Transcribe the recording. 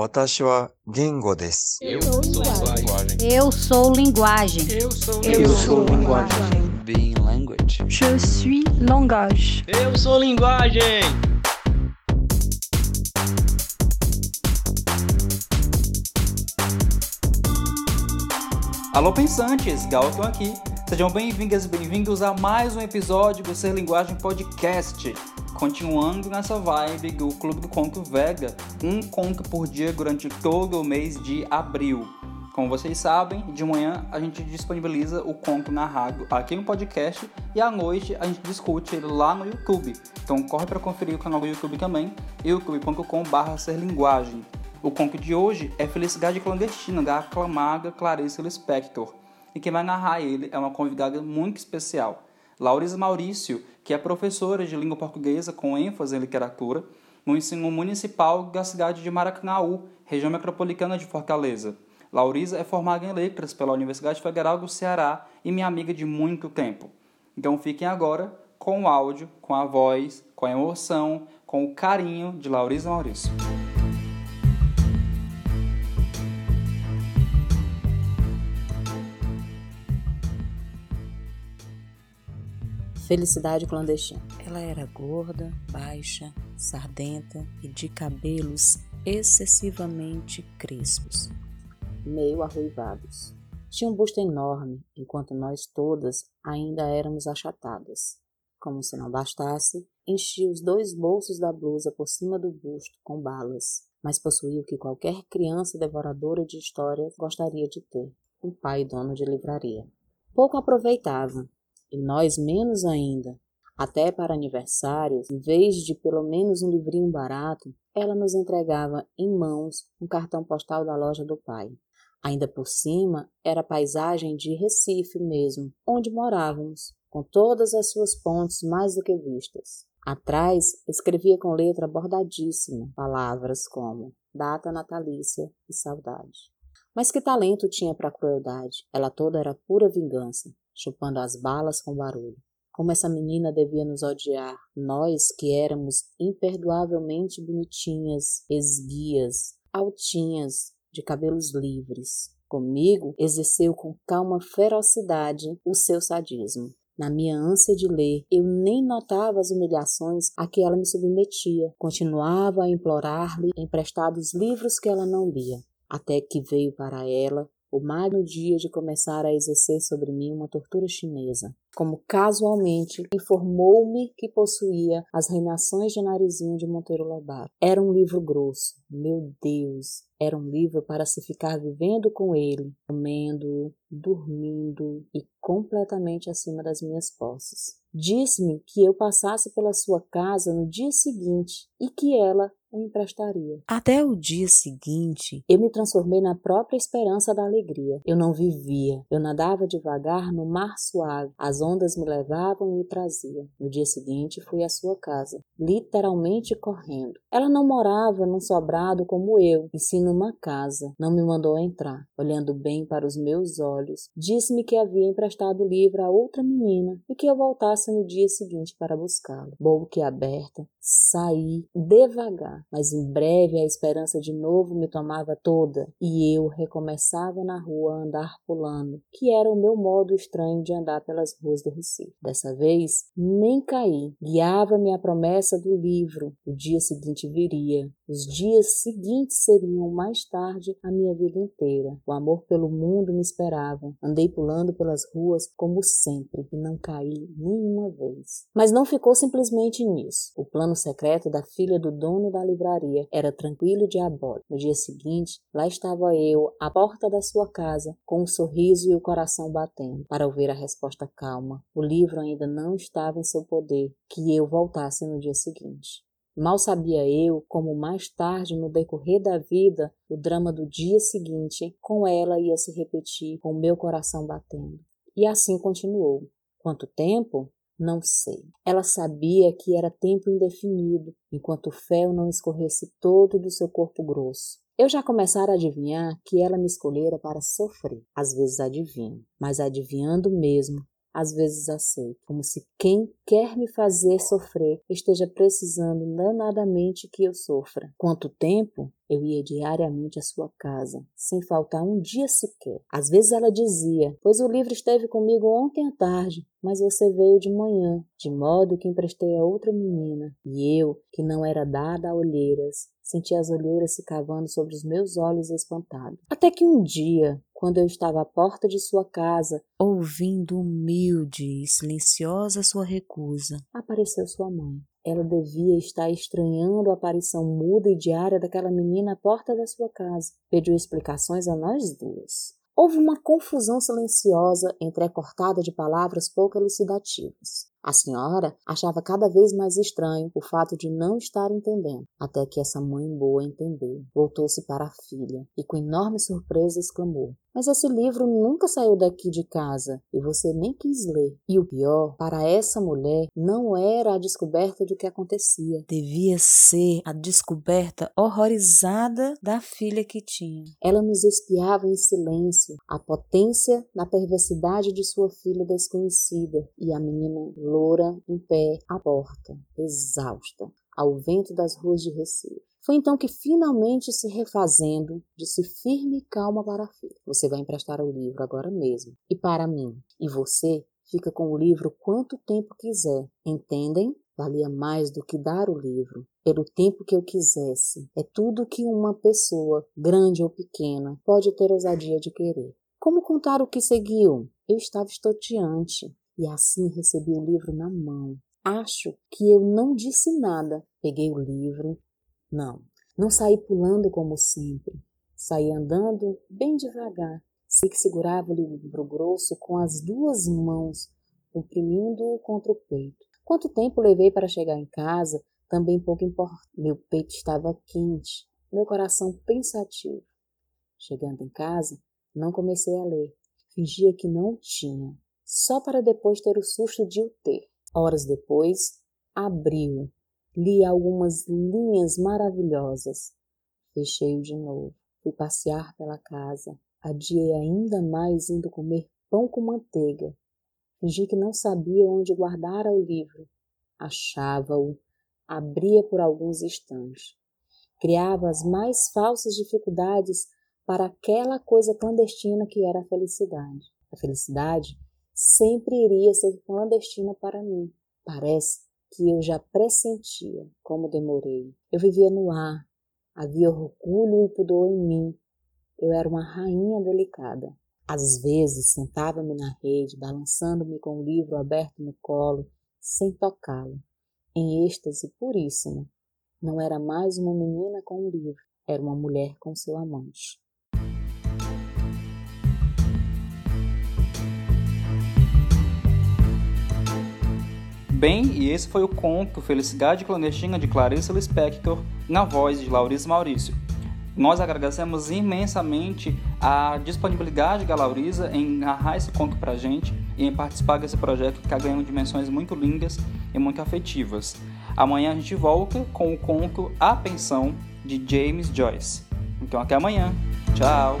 私は言語です。 Eu sou linguagem. Eu sou linguagem. Eu sou Eu sou linguagem. Being language. Je suis langage. Eu sou linguagem. Alô pensantes, Galton aqui. Sejam bem-vindas e bem-vindos a mais um episódio do Ser Linguagem Podcast. Continuando nessa vibe do Clube do Conto Vega, um conto por dia durante todo o mês de abril. Como vocês sabem, de manhã a gente disponibiliza o conto narrado aqui no podcast e à noite a gente discute ele lá no YouTube. Então corre para conferir o canal do YouTube também, youtube.com.br serlinguagem. O conto de hoje é Felicidade Clandestina, da aclamada Clarice Lispector. E quem vai narrar ele é uma convidada muito especial, Laurisa Maurício, que é professora de língua portuguesa com ênfase em literatura no ensino municipal da cidade de Maracanaú, região metropolitana de Fortaleza. Laurisa é formada em letras pela Universidade Federal do Ceará e minha amiga de muito tempo. Então fiquem agora com o áudio, com a voz, com a emoção, com o carinho de Laurisa Maurício. Felicidade clandestina. Ela era gorda, baixa, sardenta e de cabelos excessivamente crespos, meio arruivados. Tinha um busto enorme, enquanto nós todas ainda éramos achatadas. Como se não bastasse, enchia os dois bolsos da blusa por cima do busto com balas, mas possuía o que qualquer criança devoradora de histórias gostaria de ter: um pai dono de livraria. Pouco aproveitava, e nós menos ainda. Até para aniversários, em vez de pelo menos um livrinho barato, ela nos entregava em mãos um cartão postal da loja do pai. Ainda por cima, era a paisagem de Recife mesmo, onde morávamos, com todas as suas pontes mais do que vistas. Atrás, escrevia com letra bordadíssima palavras como data natalícia e saudade. Mas que talento tinha para a crueldade? Ela toda era pura vingança, chupando as balas com barulho. Como essa menina devia nos odiar, nós que éramos imperdoavelmente bonitinhas, esguias, altinhas, de cabelos livres. Comigo exerceu com calma ferocidade o seu sadismo. Na minha ânsia de ler, eu nem notava as humilhações a que ela me submetia. Continuava a implorar-lhe emprestados livros que ela não lia, até que veio para ela o magno dia de começar a exercer sobre mim uma tortura chinesa. Como casualmente informou-me que possuía as reinações de narizinho de Monteiro Lobato. Era um livro grosso. Meu Deus! Era um livro para se ficar vivendo com ele, comendo, dormindo e completamente acima das minhas posses. Disse-me que eu passasse pela sua casa no dia seguinte e que ela o emprestaria. Até o dia seguinte, eu me transformei na própria esperança da alegria. Eu não vivia, eu nadava devagar no mar suave. As ondas me levavam e me traziam. No dia seguinte, fui à sua casa, literalmente correndo. Ela não morava num sobrado como eu, e sim numa casa. Não me mandou entrar. Olhando bem para os meus olhos, disse-me que havia emprestado o livro a outra menina e que eu voltasse no dia seguinte para buscá-lo. Boca aberta, saí devagar, mas em breve a esperança de novo me tomava toda e eu recomeçava na rua a andar pulando, que era o meu modo estranho de andar pelas ruas do Recife. Dessa vez, nem caí. Guiava-me a promessa do livro. O dia seguinte viria. Os dias seguintes seriam mais tarde a minha vida inteira. O amor pelo mundo me esperava. Andei pulando pelas ruas como sempre e não caí nenhuma vez. Mas não ficou simplesmente nisso. O plano secreto da filha do dono da livraria era tranquilo e diabólico. No dia seguinte, lá estava eu, à porta da sua casa, com um sorriso e o coração batendo, para ouvir a resposta calma. O livro ainda não estava em seu poder, que eu voltasse no dia seguinte. Mal sabia eu como mais tarde, no decorrer da vida, o drama do dia seguinte com ela ia se repetir, com meu coração batendo. E assim continuou. Quanto tempo? Não sei. Ela sabia que era tempo indefinido, enquanto o fel não escorresse todo do seu corpo grosso. Eu já começara a adivinhar que ela me escolhera para sofrer. Às vezes adivinho, mas adivinhando mesmo, às vezes aceito, como se quem quer me fazer sofrer esteja precisando danadamente que eu sofra. Quanto tempo? Eu ia diariamente à sua casa, sem faltar um dia sequer. Às vezes ela dizia: Pois o livro esteve comigo ontem à tarde, mas você veio de manhã, de modo que emprestei a outra menina. E eu, que não era dada a olheiras, senti as olheiras se cavando sobre os meus olhos espantados. Até que um dia, quando eu estava à porta de sua casa, ouvindo humilde e silenciosa sua recusa, apareceu sua mãe. Ela devia estar estranhando a aparição muda e diária daquela menina à porta da sua casa. Pediu explicações a nós duas. Houve uma confusão silenciosa entrecortada de palavras pouco elucidativas. A senhora achava cada vez mais estranho o fato de não estar entendendo, até que essa mãe boa entendeu. Voltou-se para a filha e, com enorme surpresa, exclamou: Mas esse livro nunca saiu daqui de casa e você nem quis ler. E o pior, para essa mulher, não era a descoberta do que acontecia. Devia ser a descoberta horrorizada da filha que tinha. Ela nos espiava em silêncio, a potência da perversidade de sua filha desconhecida, e a menina loura em pé à porta, exausta, ao vento das ruas de Recife. Foi então que, finalmente se refazendo, disse firme e calma para a filha: Você vai emprestar o livro agora mesmo, e para mim. E você fica com o livro quanto tempo quiser. Entendem? Valia mais do que dar o livro, pelo tempo que eu quisesse. É tudo que uma pessoa, grande ou pequena, pode ter ousadia de querer. Como contar o que seguiu? Eu estava estoteante e assim recebi o livro na mão. Acho que eu não disse nada. Peguei o livro. Não, não saí pulando como sempre. Saí andando bem devagar. Sei que segurava o livro grosso com as duas mãos, comprimindo-o contra o peito. Quanto tempo levei para chegar em casa, também pouco importa. Meu peito estava quente, meu coração pensativo. Chegando em casa, não comecei a ler. Fingia que não tinha só para depois ter o susto de o ter. Horas depois, abriu, li algumas linhas maravilhosas. Fechei-o de novo. Fui passear pela casa. Adiei ainda mais indo comer pão com manteiga. Fingi que não sabia onde guardara o livro. Achava-o, abria por alguns instantes. Criava as mais falsas dificuldades para aquela coisa clandestina que era a felicidade. A felicidade sempre iria ser clandestina para mim. Parece que eu já pressentia como demorei. Eu vivia no ar, havia orgulho e pudor em mim. Eu era uma rainha delicada. Às vezes sentava-me na rede, balançando-me com o livro aberto no colo, sem tocá-lo, em êxtase puríssimo. Não era mais uma menina com um livro, era uma mulher com seu amante. Bem, e esse foi o conto Felicidade Clandestina de Clarice Lispector, na voz de Laurice Maurício. Nós agradecemos imensamente a disponibilidade da Laurisa em narrar esse conto pra gente e em participar desse projeto que está ganhando dimensões muito lindas e muito afetivas. Amanhã a gente volta com o conto A Pensão de James Joyce. Então até amanhã. Tchau!